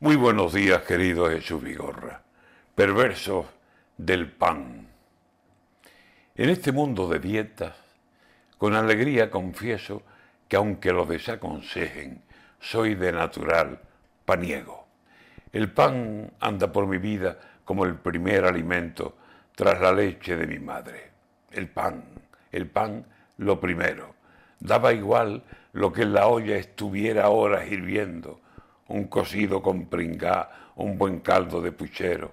Muy buenos días, querido Jesús Vigorra, perverso del pan. En este mundo de dietas, con alegría confieso que aunque lo desaconsejen, soy de natural paniego. El pan anda por mi vida como el primer alimento tras la leche de mi madre. El pan, el pan lo primero. Daba igual lo que en la olla estuviera horas hirviendo, un cocido con pringá, un buen caldo de puchero,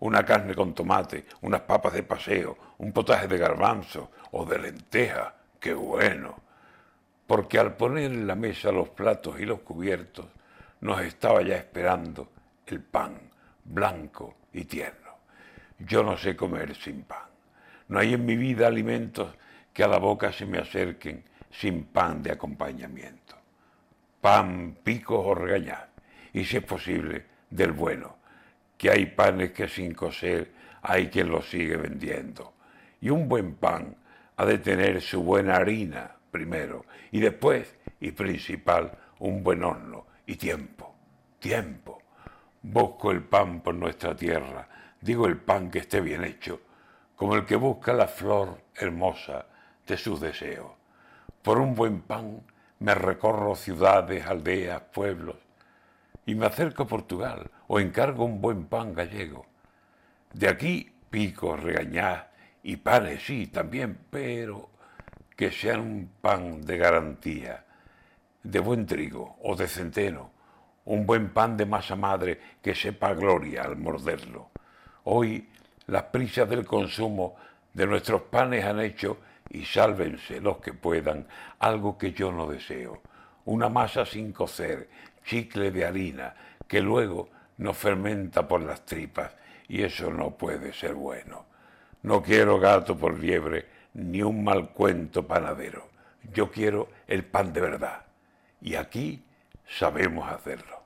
una carne con tomate, unas papas de paseo, un potaje de garbanzo o de lenteja, qué bueno. Porque al poner en la mesa los platos y los cubiertos, nos estaba ya esperando el pan, blanco y tierno. Yo no sé comer sin pan. No hay en mi vida alimentos que a la boca se me acerquen sin pan de acompañamiento. Pan, picos o regañar, y si es posible, del bueno, que hay panes que sin coser hay quien los sigue vendiendo. Y un buen pan ha de tener su buena harina primero, y después, y principal, un buen horno y tiempo, tiempo. Busco el pan por nuestra tierra, digo el pan que esté bien hecho, como el que busca la flor hermosa de sus deseos. Por un buen pan me recorro ciudades, aldeas, pueblos, y me acerco a Portugal o encargo un buen pan gallego. De aquí pico, regañaz y panes, sí, también, pero que sean un pan de garantía, de buen trigo o de centeno, un buen pan de masa madre que sepa gloria al morderlo. Hoy las prisas del consumo de nuestros panes han hecho, y sálvense los que puedan, algo que yo no deseo, una masa sin cocer, chicle de harina, que luego nos fermenta por las tripas, y eso no puede ser bueno. No quiero gato por liebre, ni un mal cuento panadero. Yo quiero el pan de verdad. Y aquí sabemos hacerlo.